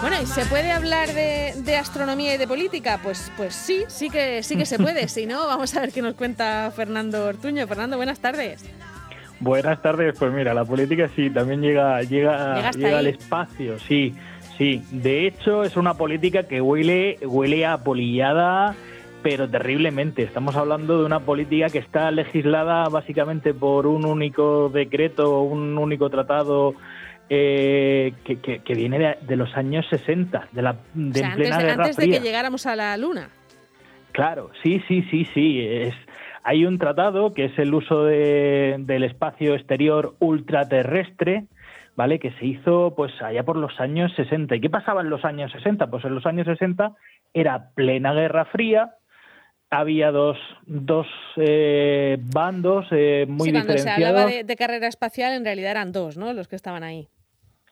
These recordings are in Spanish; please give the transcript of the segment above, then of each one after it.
Bueno, ¿y se puede hablar de, astronomía y de política? Pues, pues sí, sí que, sí que se puede. si no, vamos a ver qué nos cuenta Fernando Ortuño. Fernando, buenas tardes. Buenas tardes, pues mira, la política sí, también llega, llega, llega al espacio, sí, sí. De hecho, es una política que huele, huele a polillada, pero terriblemente. Estamos hablando de una política que está legislada básicamente por un único decreto, un único tratado eh, que, viene de, los años 60, de la de antes, de que llegáramos a la Luna. Claro, sí, sí, sí, sí. Es, hay un tratado que es el uso del espacio exterior ultraterrestre, ¿vale? Que se hizo pues allá por los años 60. ¿Y qué pasaba en los años 60? Pues en los años 60 era plena Guerra Fría, había dos, dos eh, bandos eh, muy sí, cuando se hablaba de, carrera espacial, en realidad eran dos, ¿no? Los que estaban ahí.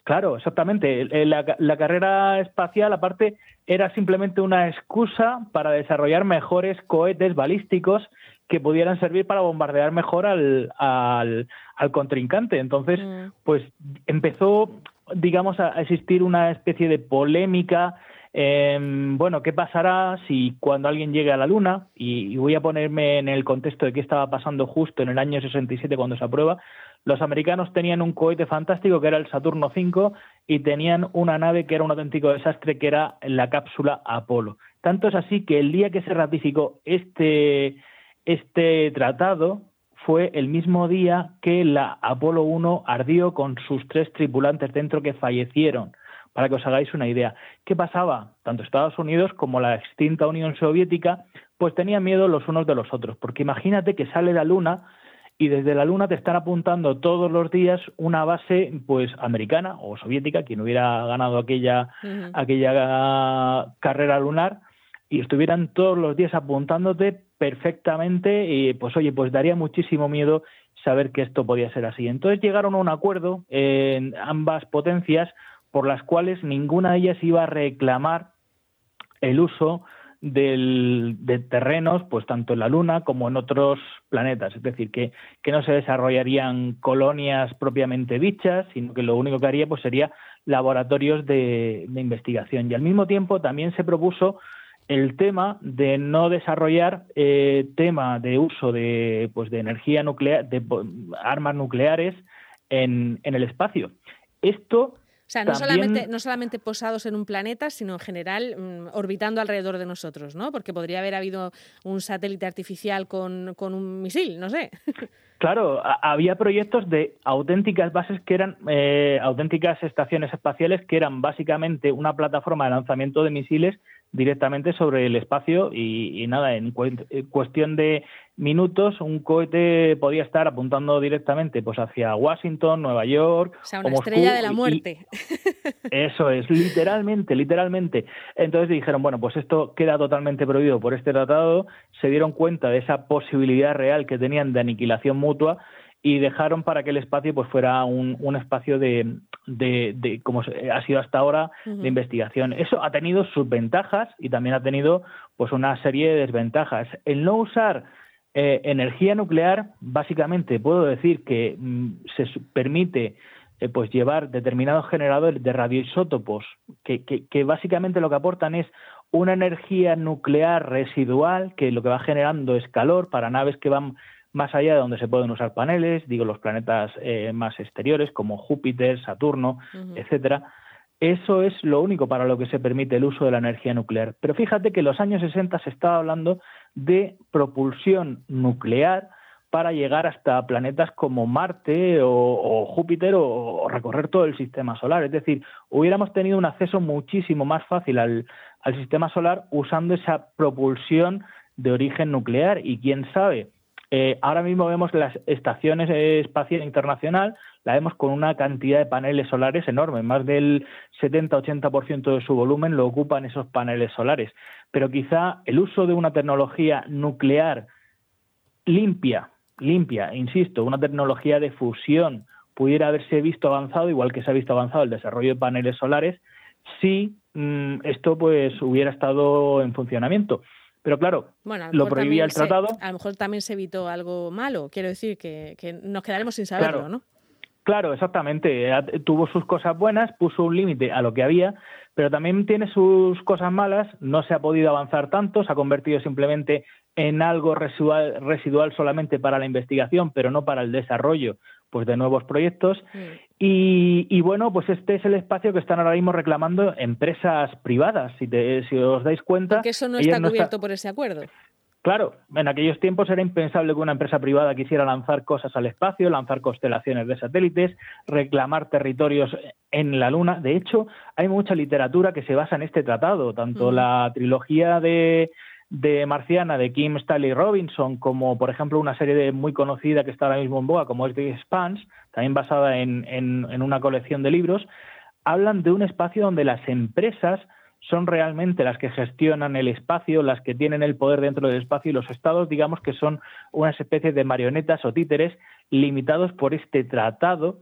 Claro, exactamente. La, carrera espacial, aparte, era simplemente una excusa para desarrollar mejores cohetes balísticos que pudieran servir para bombardear mejor al, al, contrincante. Entonces, mm. pues empezó, digamos, a existir una especie de polémica. Bueno, ¿qué pasará si cuando alguien llegue a la Luna? Y, y, voy a ponerme en el contexto de qué estaba pasando justo en el año 67 cuando se aprueba. Los americanos tenían un cohete fantástico que era el Saturno V y tenían una nave que era un auténtico desastre que era la cápsula Apolo. Tanto es así que el día que se ratificó este, este tratado fue el mismo día que la Apolo 1 ardió con sus tres tripulantes dentro que fallecieron. Para que os hagáis una idea. ¿Qué pasaba? Tanto Estados Unidos como la extinta Unión Soviética, pues tenían miedo los unos de los otros. Porque imagínate que sale la Luna y desde la Luna te están apuntando todos los días una base pues americana o soviética, quien hubiera ganado aquella, aquella carrera lunar, y estuvieran todos los días apuntándote perfectamente, y pues oye, pues daría muchísimo miedo saber que esto podía ser así. Entonces llegaron a un acuerdo en ambas potencias por las cuales ninguna de ellas iba a reclamar el uso del, de terrenos, pues tanto en la Luna como en otros planetas. Es decir, que, no se desarrollarían colonias propiamente dichas, sino que lo único que haría pues sería laboratorios de, investigación. Y al mismo tiempo también se propuso el tema de no desarrollar eh, tema de uso de, pues, de energía nuclear, de armas nucleares en, en el espacio. Esto sea, no, solamente, no solamente posados en un planeta, sino en general mm, orbitando alrededor de nosotros, ¿no? Porque podría haber habido un satélite artificial con, con un misil, no sé. Claro, había proyectos de auténticas bases que eran eh, auténticas estaciones espaciales que eran básicamente una plataforma de lanzamiento de misiles directamente sobre el espacio y, nada, en cuestión de minutos un cohete podía estar apuntando directamente pues hacia Washington, Nueva York. O sea, una estrella de la muerte. eso es, literalmente, literalmente. Entonces dijeron, bueno, pues esto queda totalmente prohibido por este tratado, se dieron cuenta de esa posibilidad real que tenían de aniquilación mutua y dejaron para que el espacio pues fuera un, un espacio de, de, como ha sido hasta ahora, de investigación. Eso ha tenido sus ventajas y también ha tenido pues una serie de desventajas. El no usar eh, energía nuclear, básicamente puedo decir que mm, se permite eh, pues llevar determinados generadores de radioisótopos que, que, que, básicamente lo que aportan es una energía nuclear residual que lo que va generando es calor para naves que van más allá de donde se pueden usar paneles, digo los planetas eh, más exteriores como Júpiter, Saturno, etcétera. Eso es lo único para lo que se permite el uso de la energía nuclear. Pero fíjate que en los años 60 se estaba hablando de propulsión nuclear para llegar hasta planetas como Marte o, Júpiter o, recorrer todo el sistema solar. Es decir, hubiéramos tenido un acceso muchísimo más fácil al, al sistema solar usando esa propulsión de origen nuclear y quién sabe, eh, ahora mismo vemos las estaciones espaciales internacional, la vemos con una cantidad de paneles solares enorme, más del 70-80% de su volumen lo ocupan esos paneles solares. Pero quizá el uso de una tecnología nuclear limpia, limpia, insisto, una tecnología de fusión pudiera haberse visto avanzado, igual que se ha visto avanzado el desarrollo de paneles solares, si mm, esto pues hubiera estado en funcionamiento. Pero claro, lo prohibía el tratado. a lo mejor también se evitó algo malo. Quiero decir que, nos quedaremos sin saberlo, ¿no? Claro, exactamente. Tuvo sus cosas buenas, puso un límite a lo que había, pero también tiene sus cosas malas. No se ha podido avanzar tanto, se ha convertido simplemente en algo residual, residual solamente para la investigación, pero no para el desarrollo pues de nuevos proyectos. Mm. Y, bueno, pues este es el espacio que están ahora mismo reclamando empresas privadas. Si, si os dais cuenta. Que eso no está cubierto por ese acuerdo. Claro, en aquellos tiempos era impensable que una empresa privada quisiera lanzar cosas al espacio, lanzar constelaciones de satélites, reclamar territorios en la Luna. De hecho, hay mucha literatura que se basa en este tratado, tanto mm. la trilogía de, de Marciana de Kim Stanley Robinson, como por ejemplo una serie de muy conocida que está ahora mismo en boga, como es The Spans, también basada en, en una colección de libros, hablan de un espacio donde las empresas son realmente las que gestionan el espacio, las que tienen el poder dentro del espacio y los estados, digamos que son unas especies de marionetas o títeres limitados por este tratado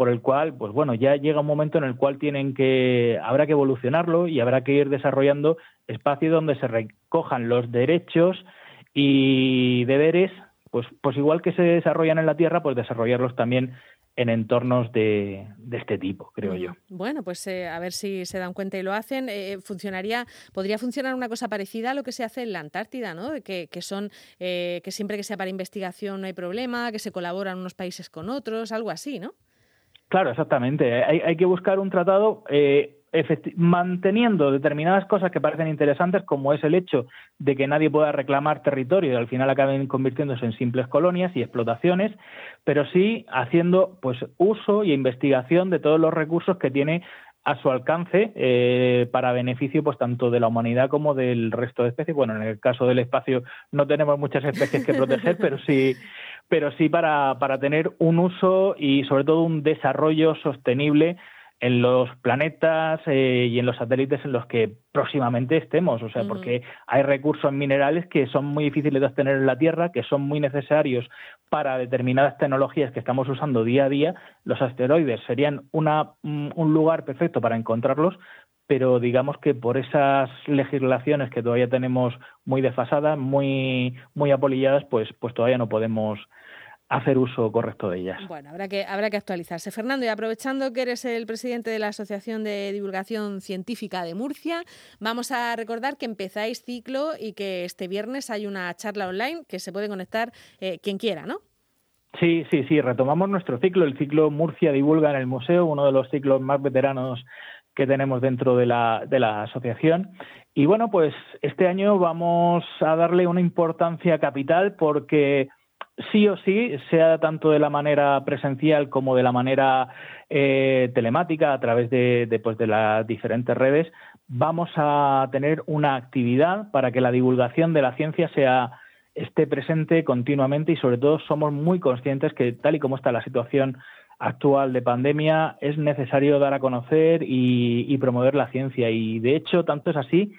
por el cual, pues bueno, ya llega un momento en el cual tienen que, habrá que evolucionarlo y habrá que ir desarrollando espacios donde se recojan los derechos y deberes, pues, pues igual que se desarrollan en la Tierra, pues desarrollarlos también en entornos de, este tipo, creo yo. Bueno, pues eh, a ver si se dan cuenta y lo hacen. Eh, funcionaría, podría funcionar una cosa parecida a lo que se hace en la Antártida, ¿no? Que, que son eh, que siempre que sea para investigación no hay problema, que se colaboran unos países con otros, algo así, ¿no? Claro, exactamente. Hay, hay que buscar un tratado manteniendo determinadas cosas que parecen interesantes, como es el hecho de que nadie pueda reclamar territorio y al final acaben convirtiéndose en simples colonias y explotaciones, pero sí haciendo pues uso y investigación de todos los recursos que tiene a su alcance eh, para beneficio pues tanto de la humanidad como del resto de especies. Bueno, en el caso del espacio no tenemos muchas especies que proteger, pero sí pero sí para, para tener un uso y sobre todo un desarrollo sostenible en los planetas eh, y en los satélites en los que próximamente estemos, o sea, porque hay recursos minerales que son muy difíciles de obtener en la Tierra, que son muy necesarios para determinadas tecnologías que estamos usando día a día. Los asteroides serían una, un lugar perfecto para encontrarlos, pero digamos que por esas legislaciones que todavía tenemos muy desfasadas, muy muy apolilladas, pues pues todavía no podemos hacer uso correcto de ellas. Bueno, habrá que, habrá que actualizarse. Fernando, y aprovechando que eres el presidente de la Asociación de Divulgación Científica de Murcia, vamos a recordar que empezáis ciclo y que este viernes hay una charla online que se puede conectar eh, quien quiera, ¿no? Sí, sí, sí, retomamos nuestro ciclo, el ciclo Murcia Divulga en el Museo, uno de los ciclos más veteranos que tenemos dentro de la, de la asociación. Y bueno, pues este año vamos a darle una importancia capital porque sí o sí, sea tanto de la manera presencial como de la manera eh, telemática a través de, pues, de las diferentes redes, vamos a tener una actividad para que la divulgación de la ciencia sea esté presente continuamente y sobre todo somos muy conscientes que tal y como está la situación actual de pandemia es necesario dar a conocer y promover la ciencia y de hecho tanto es así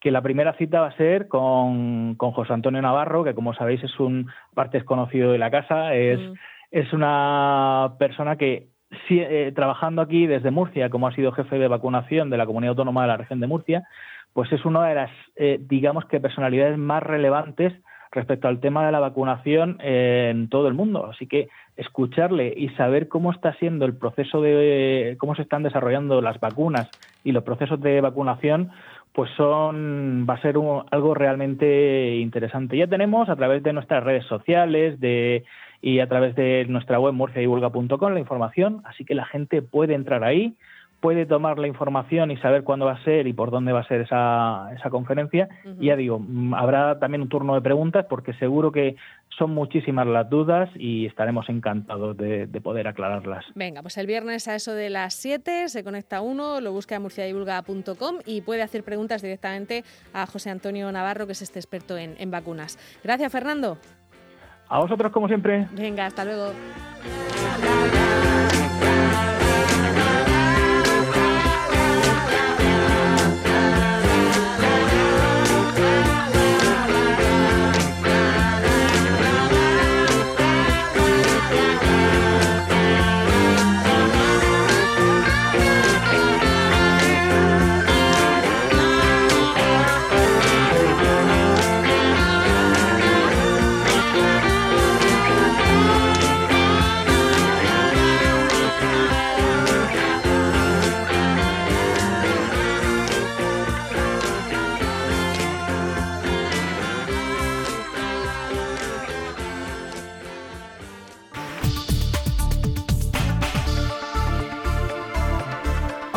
que la primera cita va a ser con, con José Antonio Navarro, que como sabéis es un parte desconocido de la casa, es, mm. es una persona que eh, trabajando aquí desde Murcia, como ha sido jefe de vacunación de la comunidad autónoma de la región de Murcia, pues es una de las, eh, digamos que, personalidades más relevantes respecto al tema de la vacunación en todo el mundo. Así que escucharle y saber cómo está siendo el proceso de cómo se están desarrollando las vacunas y los procesos de vacunación, pues son va a ser algo realmente interesante. Ya tenemos a través de nuestras redes sociales de, y a través de nuestra web murciadivulga.com la información, así que la gente puede entrar ahí, puede tomar la información y saber cuándo va a ser y por dónde va a ser esa, esa conferencia. Y ya digo, mm, habrá también un turno de preguntas porque seguro que son muchísimas las dudas y estaremos encantados de, poder aclararlas. Venga, pues el viernes a eso de las 7 se conecta uno, lo busca en murciadivulga.com y puede hacer preguntas directamente a José Antonio Navarro, que es este experto en, en vacunas. Gracias, Fernando. A vosotros, como siempre. Venga, hasta luego.